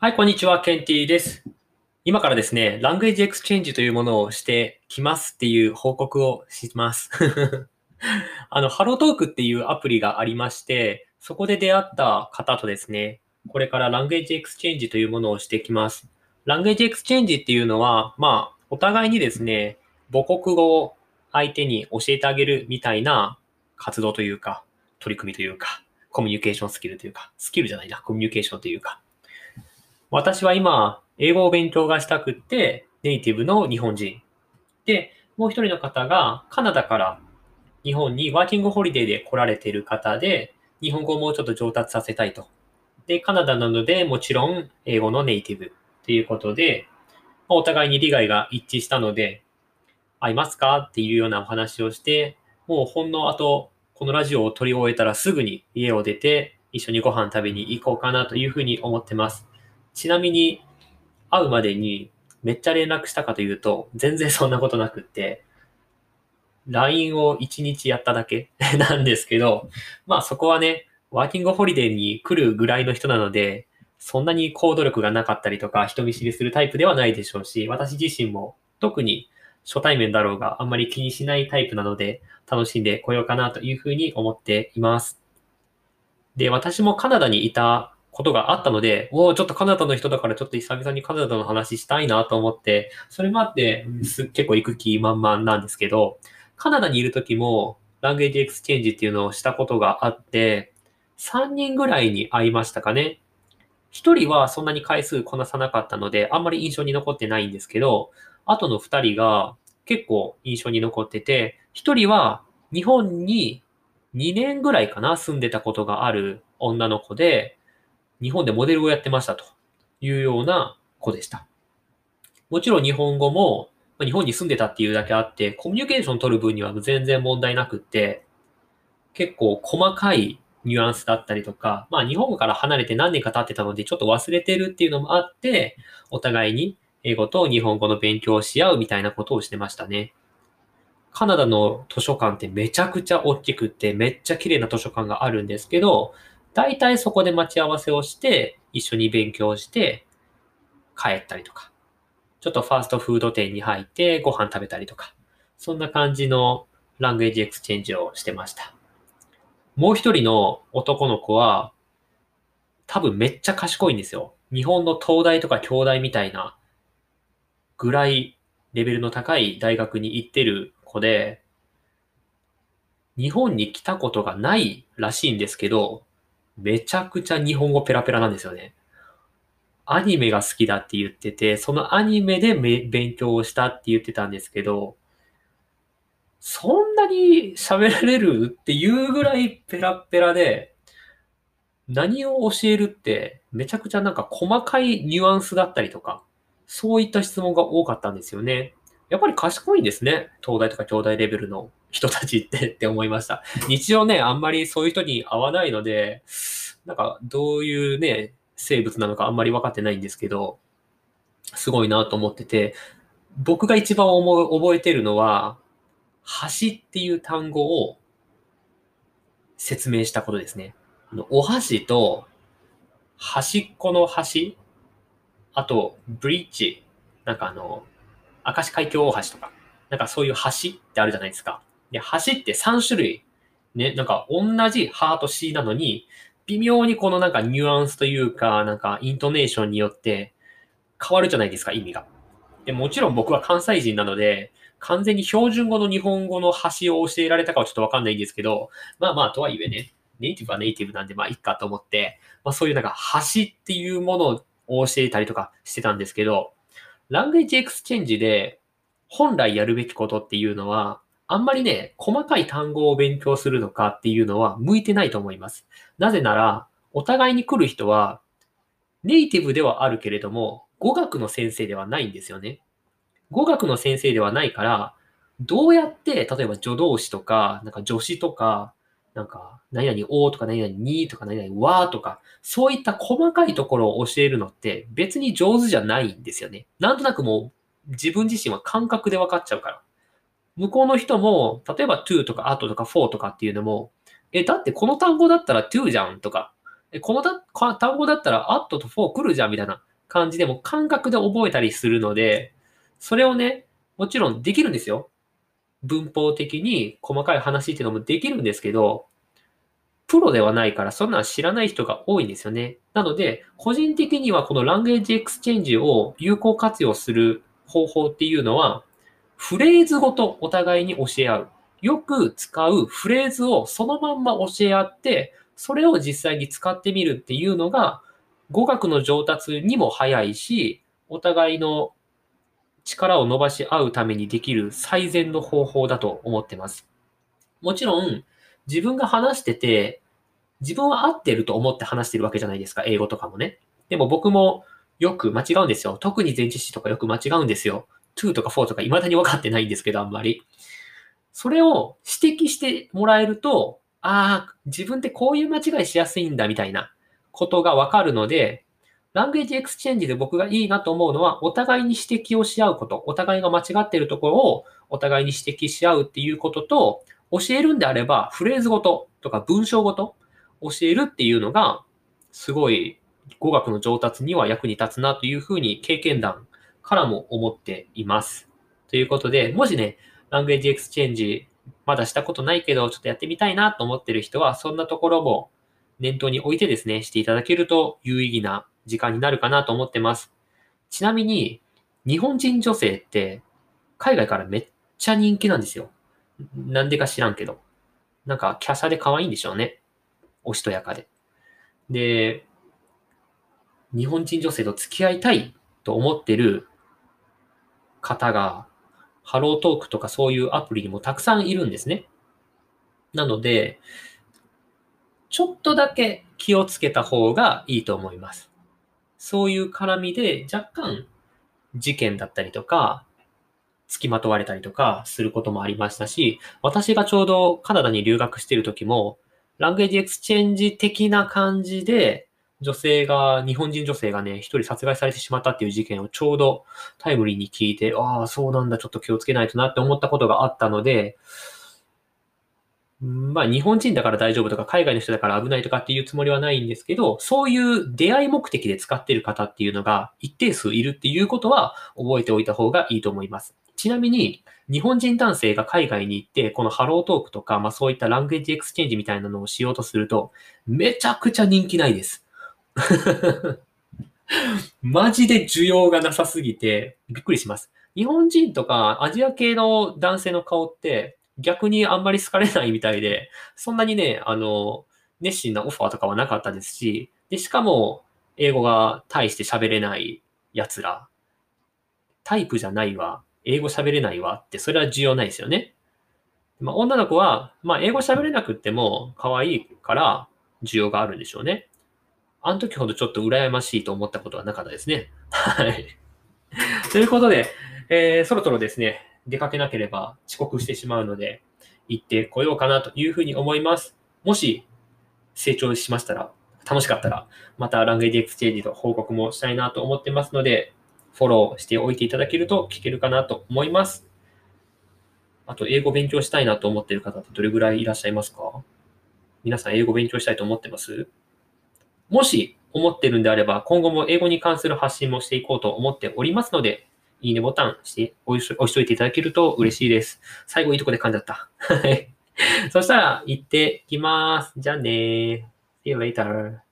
はい、こんにちは。ケンティーです。今からですね、 language exchange というものをしてきますっていう報告をします。あの、 HelloTalk っていうアプリがありまして、そこで出会った方とですね、これから language exchange というものをしてきます。 language exchange っていうのは、まあ、お互いにですね、母国語を相手に教えてあげるみたいな活動というか、取り組みというか、コミュニケーションスキルというか、スキルじゃないな、コミュニケーションというか、私は今、英語を勉強がしたくって、ネイティブの日本人。で、もう一人の方がカナダから日本にワーキングホリデーで来られている方で、日本語をもうちょっと上達させたいと。で、カナダなので、もちろん英語のネイティブということで、お互いに利害が一致したので、会いますかっていうようなお話をして、もうほんの後、このラジオを撮り終えたらすぐに家を出て、一緒にご飯食べに行こうかなというふうに思ってます。ちなみに、会うまでにめっちゃ連絡したかというと、全然そんなことなくって、LINE を1日やっただけ なんですけど、まあそこはね、ワーキングホリデーに来るぐらいの人なので、そんなに行動力がなかったりとか、人見知りするタイプではないでしょうし、私自身も特に初対面だろうがあんまり気にしないタイプなので、楽しんでこようかなというふうに思っています。で、私もカナダにいたことがあったので、おお、ちょっとカナダの人だからちょっと久々にカナダの話したいなと思って、それもあって結構行く気満々なんですけど、カナダにいる時も language exchange っていうのをしたことがあって、3人ぐらいに会いましたかね。1人はそんなに回数こなさなかったので、あんまり印象に残ってないんですけど、あとの2人が結構印象に残ってて、1人は日本に2年ぐらいかな、住んでたことがある女の子で、日本でモデルをやってましたというような子でした。もちろん日本語も、ま日本に住んでたっていうだけあって、コミュニケーション取る分には全然問題なくって、結構細かいニュアンスだったりとか、まあ日本語から離れて何年か経ってたのでちょっと忘れてるっていうのもあって、お互いに英語と日本語の勉強をし合うみたいなことをしてましたね。カナダの図書館ってめちゃくちゃ大きくってめっちゃ綺麗な図書館があるんですけど、大体そこで待ち合わせをして、一緒に勉強して、帰ったりとか、ちょっとファーストフード店に入ってご飯食べたりとか、そんな感じの language exchange をしてました。もう一人の男の子は、多分めっちゃ賢いんですよ。日本の東大とか京大みたいなぐらいレベルの高い大学に行ってる子で、日本に来たことがないらしいんですけど、めちゃくちゃ日本語ペラペラなんですよね。アニメが好きだって言ってて、そのアニメで勉強をしたって言ってたんですけど、そんなに喋られるっていうぐらいペラペラで、何を教えるってめちゃくちゃなんか細かいニュアンスだったりとか、そういった質問が多かったんですよね。やっぱり賢いんですね。東大とか京大レベルの人たちって って思いました。日常ね、あんまりそういう人に会わないので、なんかどういうね、生物なのかあんまり分かってないんですけど、すごいなと思ってて、僕が一番思う覚えてるのは、橋っていう単語を説明したことですね。お箸と端っこの端、あとブリッジ、なんかあの、明石海峡大橋とか、なんかそういう橋ってあるじゃないですか。で、橋って3種類、ね、なんか同じハート C なのに、微妙にこのなんかニュアンスというか、なんかイントネーションによって変わるじゃないですか、意味が。でもちろん僕は関西人なので、完全に標準語の日本語の発音を教えられたかはちょっとわかんないんですけど、まあまあ、とはいえね、ネイティブはネイティブなんで、まあいいかと思って、まあそういうなんか発音っていうものを教えたりとかしてたんですけど、 language exchange で本来やるべきことっていうのは、あんまりね、細かい単語を勉強するのかっていうのは向いてないと思います。なぜなら、お互いに来る人は、ネイティブではあるけれども、語学の先生ではないんですよね。語学の先生ではないから、どうやって、例えば助動詞とか、なんか助詞とか、なんか、何々おとか何々にとか何々わとか、そういった細かいところを教えるのって別に上手じゃないんですよね。なんとなくもう自分自身は感覚で分かっちゃうから。向こうの人も、例えば to とか at とか for とかっていうのも、え、だってこの単語だったら to じゃんとか、え、この単語だったら at と for 来るじゃんみたいな。感じでも感覚で覚えたりするので、それをね、もちろんできるんですよ。文法的に細かい話っていうのもできるんですけど、プロではないからそんなん知らない人が多いんですよね。なので、個人的にはこの language exchange を有効活用する方法っていうのは、フレーズごとお互いに教え合う。よく使うフレーズをそのまんま教え合って、それを実際に使ってみるっていうのが、語学の上達にも早いし、お互いの力を伸ばし合うためにできる最善の方法だと思ってます。もちろん、自分が話してて、自分は合ってると思って話してるわけじゃないですか、英語とかもね。でも僕もよく間違うんですよ。特に前置詞とかよく間違うんですよ。to とか for とか未だに分かってないんですけど、あんまり。それを指摘してもらえると、ああ、自分ってこういう間違いしやすいんだみたいなことがわかるので、 language exchange で僕がいいなと思うのは、お互いに指摘をし合うこと、お互いが間違っているところをお互いに指摘し合うっていうことと、教えるんであれば、フレーズごととか文章ごと教えるっていうのが、すごい語学の上達には役に立つなというふうに経験談からも思っています。ということで、もしね、 language exchange まだしたことないけど、ちょっとやってみたいなと思ってる人は、そんなところも念頭に置いてですね、していただけると有意義な時間になるかなと思ってます。ちなみに、日本人女性って海外からめっちゃ人気なんですよ。なんでか知らんけど。なんか、華奢で可愛いんでしょうね。おしとやかで。で、日本人女性と付き合いたいと思ってる方が、ハロートークとかそういうアプリにもたくさんいるんですね。なので、ちょっとだけ気をつけた方がいいと思います。そういう絡みで若干事件だったりとか、付きまとわれたりとかすることもありましたし、私がちょうどカナダに留学している時も、 language exchange 的な感じで、女性が、日本人女性がね、一人殺害されてしまったっていう事件をちょうどタイムリーに聞いて、ああ、そうなんだ、ちょっと気をつけないとなって思ったことがあったので、まあ日本人だから大丈夫とか海外の人だから危ないとかっていうつもりはないんですけど、そういう出会い目的で使ってる方っていうのが一定数いるっていうことは覚えておいた方がいいと思います。ちなみに、日本人男性が海外に行って、この HelloTalk とか、まあそういった language exchange みたいなのをしようとすると、めちゃくちゃ人気ないです。マジで需要がなさすぎて、びっくりします。日本人とかアジア系の男性の顔って、逆にあんまり好かれないみたいで、そんなにね、あの、熱心なオファーとかはなかったですし、で、しかも、英語が大して喋れない奴ら、タイプじゃないわ、英語喋れないわって、それは重要ないですよね。まあ、女の子は、まあ、英語喋れなくっても可愛いから需要があるんでしょうね。あの時ほどちょっと羨ましいと思ったことはなかったですね。はい。ということで、えー、そろそろですね、出かけなければ遅刻してしまうので、行ってこようかなというふうに思います。もし成長しましたら、楽しかったら、また language exchange の報告もしたいなと思ってますので、フォローしておいていただけると聞けるかなと思います。あと、英語勉強したいなと思っている方ってどれぐらいいらっしゃいますか？皆さん英語勉強したいと思ってます？もし思ってるんであれば、今後も英語に関する発信もしていこうと思っておりますので、いいねボタンして押し押しといていただけると嬉しいです。最後いいとこで噛んじゃった。はい。そしたら行ってきます。じゃあね See you later.